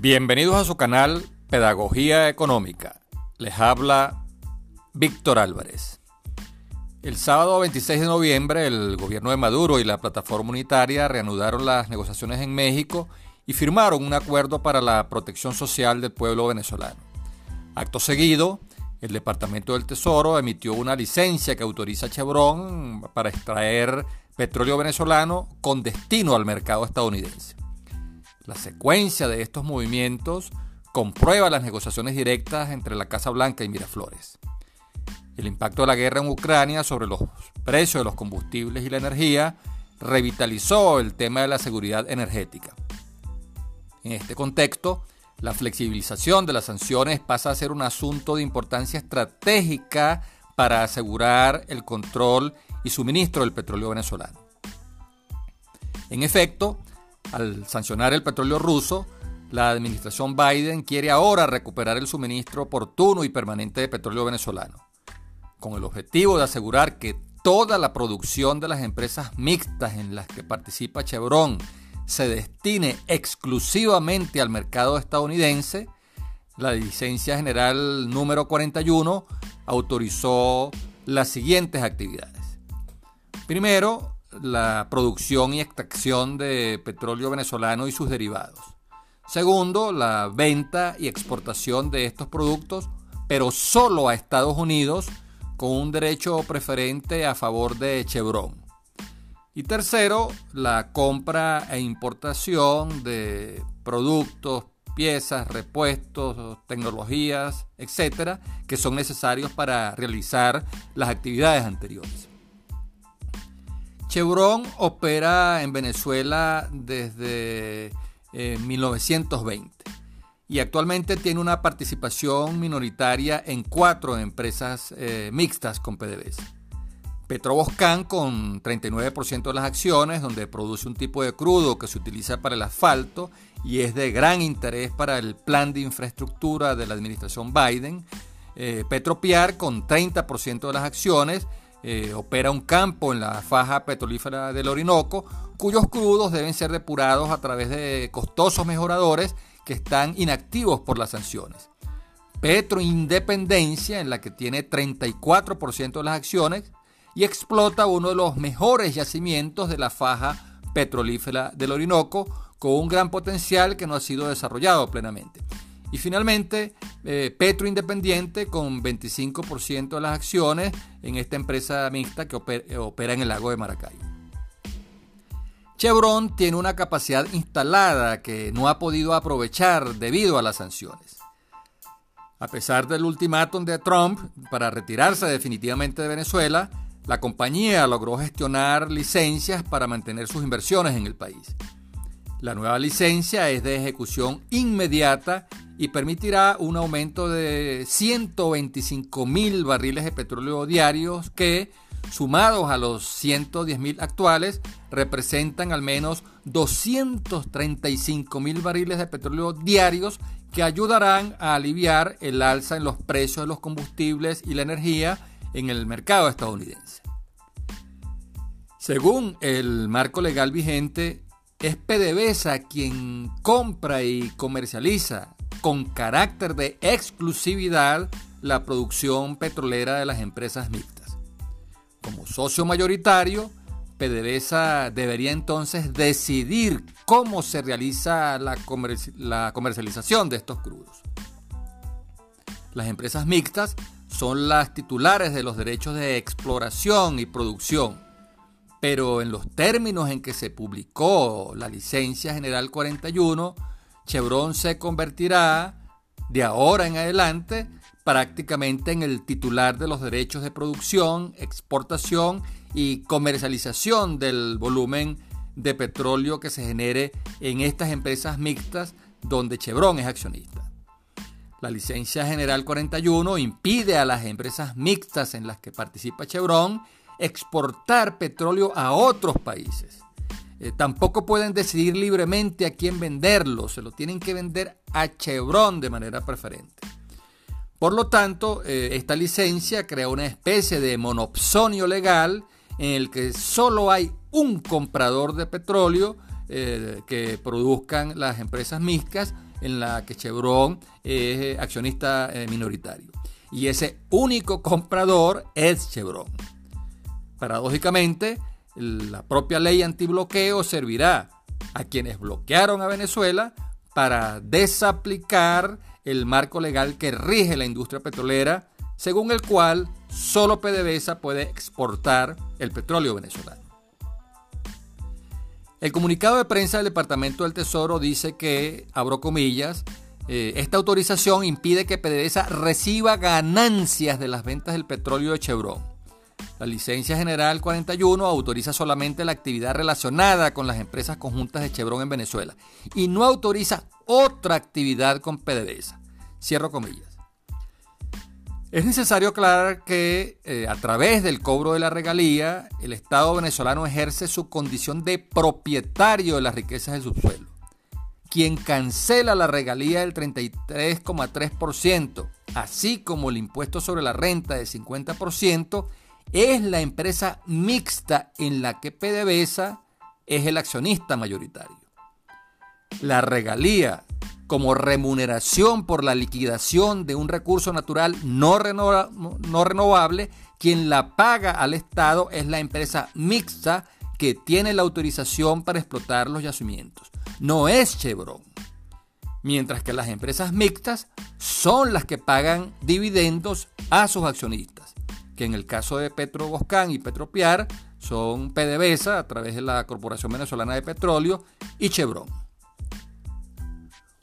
Bienvenidos a su canal Pedagogía Económica. Les habla Víctor Álvarez. El sábado 26 de noviembre el gobierno de Maduro y la plataforma unitaria reanudaron las negociaciones en México y firmaron un acuerdo para la protección social del pueblo venezolano. Acto seguido, el Departamento del Tesoro emitió una licencia que autoriza a Chevron para extraer petróleo venezolano con destino al mercado estadounidense. La secuencia de estos movimientos comprueba las negociaciones directas entre la Casa Blanca y Miraflores. El impacto de la guerra en Ucrania sobre los precios de los combustibles y la energía revitalizó el tema de la seguridad energética. En este contexto, la flexibilización de las sanciones pasa a ser un asunto de importancia estratégica para asegurar el control y suministro del petróleo venezolano. En efecto, al sancionar el petróleo ruso, la administración Biden quiere ahora recuperar el suministro oportuno y permanente de petróleo venezolano, con el objetivo de asegurar que toda la producción de las empresas mixtas en las que participa Chevron se destine exclusivamente al mercado estadounidense, la licencia general número 41 autorizó las siguientes actividades. Primero, la producción y extracción de petróleo venezolano y sus derivados. Segundo, la venta y exportación de estos productos, pero solo a Estados Unidos, con un derecho preferente a favor de Chevron. Y tercero, la compra e importación de productos, piezas, repuestos, tecnologías, etcétera, que son necesarios para realizar las actividades anteriores. Chevron opera en Venezuela desde 1920 eh, y actualmente tiene una participación minoritaria en cuatro empresas eh, mixtas con PDVSA. Petroboscan con 39% de las acciones, donde produce un tipo de crudo que se utiliza para el asfalto y es de gran interés para el plan de infraestructura de la administración Biden. Eh, Petropiar con 30% de las acciones eh, opera un campo en la faja petrolífera del Orinoco, cuyos crudos deben ser depurados a través de costosos mejoradores que están inactivos por las sanciones. Petro Independencia, en la que tiene 34% de las acciones, y explota uno de los mejores yacimientos de la faja petrolífera del Orinoco, con un gran potencial que no ha sido desarrollado plenamente. Y finalmente, eh, Petro Independiente con 25% de las acciones en esta empresa mixta que opera, en el lago de Maracay. Chevron tiene una capacidad instalada que no ha podido aprovechar debido a las sanciones. A pesar del ultimátum de Trump para retirarse definitivamente de Venezuela, la compañía logró gestionar licencias para mantener sus inversiones en el país. La nueva licencia es de ejecución inmediata y permitirá un aumento de 125 mil barriles de petróleo diarios que, sumados a los 110 mil actuales, representan al menos 235 mil barriles de petróleo diarios que ayudarán a aliviar el alza en los precios de los combustibles y la energía en el mercado estadounidense. Según el marco legal vigente, es PDVSA quien compra y comercializa con carácter de exclusividad la producción petrolera de las empresas mixtas. Como socio mayoritario, PDVSA debería entonces decidir cómo se realiza la, la comercialización de estos crudos. Las empresas mixtas son las titulares de los derechos de exploración y producción, pero en los términos en que se publicó la licencia general 41, Chevron se convertirá de ahora en adelante prácticamente en el titular de los derechos de producción, exportación y comercialización del volumen de petróleo que se genere en estas empresas mixtas donde Chevron es accionista. La licencia general 41 impide a las empresas mixtas en las que participa Chevron exportar petróleo a otros países. Eh, tampoco pueden decidir libremente a quién venderlo, se lo tienen que vender a Chevron de manera preferente. Por lo tanto, eh, esta licencia crea una especie de monopsonio legal en el que solo hay un comprador de petróleo eh, que produzcan las empresas mixtas en la que Chevron es accionista minoritario. Y ese único comprador es Chevron. Paradójicamente, la propia ley antibloqueo servirá a quienes bloquearon a Venezuela para desaplicar el marco legal que rige la industria petrolera, según el cual solo PDVSA puede exportar el petróleo venezolano. El comunicado de prensa del Departamento del Tesoro dice que, abro comillas, eh, esta autorización impide que PDVSA reciba ganancias de las ventas del petróleo de Chevron. La licencia general 41 autoriza solamente la actividad relacionada con las empresas conjuntas de Chevron en Venezuela y no autoriza otra actividad con PDVSA. Cierro comillas. Es necesario aclarar que eh, a través del cobro de la regalía, el Estado venezolano ejerce su condición de propietario de las riquezas del subsuelo. Quien cancela la regalía del 33,3%, así como el impuesto sobre la renta del 50%, es la empresa mixta en la que PDVSA es el accionista mayoritario. La regalía como remuneración por la liquidación de un recurso natural no, no, renovable, quien la paga al Estado es la empresa mixta que tiene la autorización para explotar los yacimientos. No es Chevron. Mientras que las empresas mixtas son las que pagan dividendos a sus accionistas, que en el caso de Petro Boscán y Petropiar son PDVSA a través de la Corporación Venezolana de Petróleo y Chevron.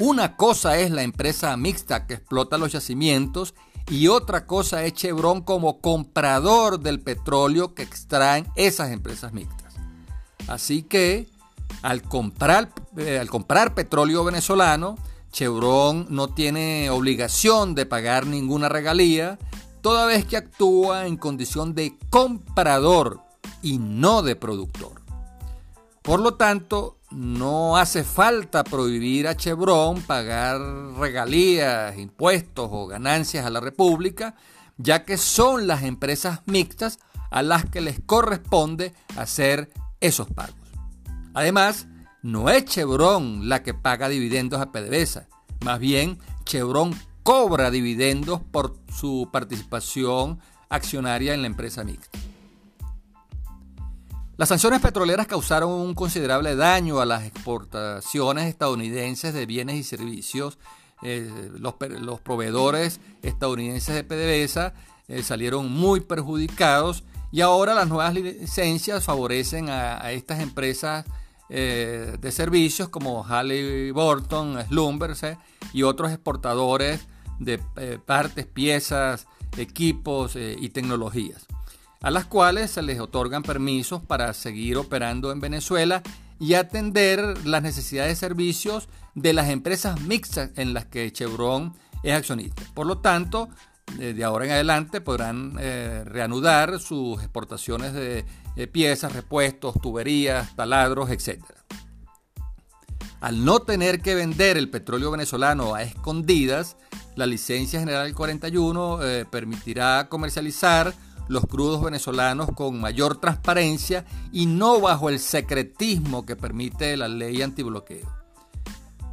Una cosa es la empresa mixta que explota los yacimientos y otra cosa es Chevron como comprador del petróleo que extraen esas empresas mixtas. Así que al comprar, eh, al comprar petróleo venezolano, Chevron no tiene obligación de pagar ninguna regalía, toda vez que actúa en condición de comprador y no de productor. Por lo tanto, no hace falta prohibir a Chevron pagar regalías, impuestos o ganancias a la República, ya que son las empresas mixtas a las que les corresponde hacer esos pagos. Además, no es Chevron la que paga dividendos a PDVSA, más bien Chevron cobra dividendos por su participación accionaria en la empresa mixta. Las sanciones petroleras causaron un considerable daño a las exportaciones estadounidenses de bienes y servicios. Eh, los, proveedores estadounidenses de PDVSA eh, salieron muy perjudicados y ahora las nuevas licencias favorecen a, estas empresas eh, de servicios como Halliburton, Schlumberger y otros exportadores de partes, piezas, equipos y tecnologías a las cuales se les otorgan permisos para seguir operando en Venezuela y atender las necesidades de servicios de las empresas mixtas en las que Chevron es accionista. Por lo tanto, de ahora en adelante podrán eh, reanudar sus exportaciones de, piezas, repuestos, tuberías, taladros, etc. Al no tener que vender el petróleo venezolano a escondidas, la licencia general 41 eh, permitirá comercializar los crudos venezolanos con mayor transparencia y no bajo el secretismo que permite la ley antibloqueo.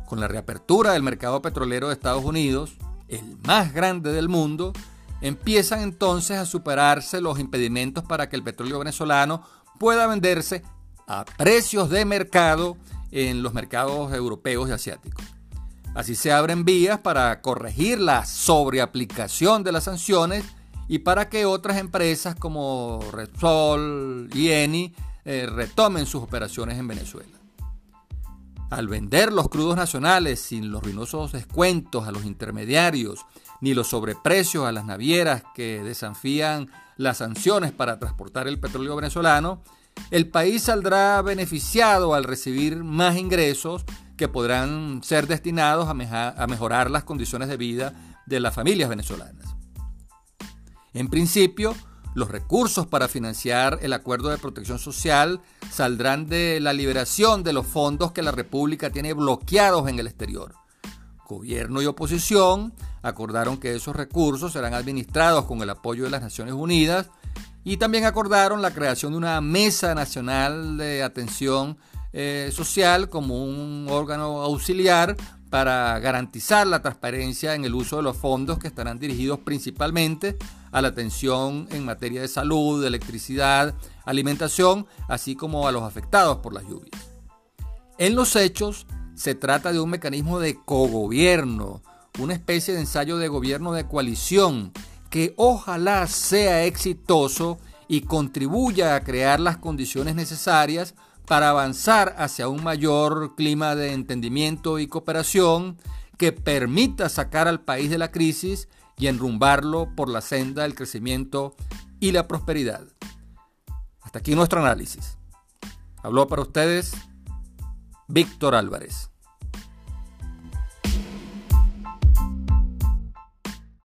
Con la reapertura del mercado petrolero de Estados Unidos, el más grande del mundo, empiezan entonces a superarse los impedimentos para que el petróleo venezolano pueda venderse a precios de mercado en los mercados europeos y asiáticos. Así se abren vías para corregir la sobreaplicación de las sanciones y para que otras empresas como Repsol y Eni eh, retomen sus operaciones en Venezuela. Al vender los crudos nacionales sin los ruinosos descuentos a los intermediarios ni los sobreprecios a las navieras que desafían las sanciones para transportar el petróleo venezolano, el país saldrá beneficiado al recibir más ingresos que podrán ser destinados a mejorar las condiciones de vida de las familias venezolanas. En principio, los recursos para financiar el acuerdo de protección social saldrán de la liberación de los fondos que la República tiene bloqueados en el exterior. Gobierno y oposición acordaron que esos recursos serán administrados con el apoyo de las Naciones Unidas y también acordaron la creación de una mesa nacional de atención eh, social como un órgano auxiliar para garantizar la transparencia en el uso de los fondos que estarán dirigidos principalmente a la atención en materia de salud, de electricidad, alimentación, así como a los afectados por las lluvias. En los hechos, se trata de un mecanismo de cogobierno, una especie de ensayo de gobierno de coalición que ojalá sea exitoso y contribuya a crear las condiciones necesarias para avanzar hacia un mayor clima de entendimiento y cooperación que permita sacar al país de la crisis y enrumbarlo por la senda del crecimiento y la prosperidad. Hasta aquí nuestro análisis. Habló para ustedes Víctor Álvarez.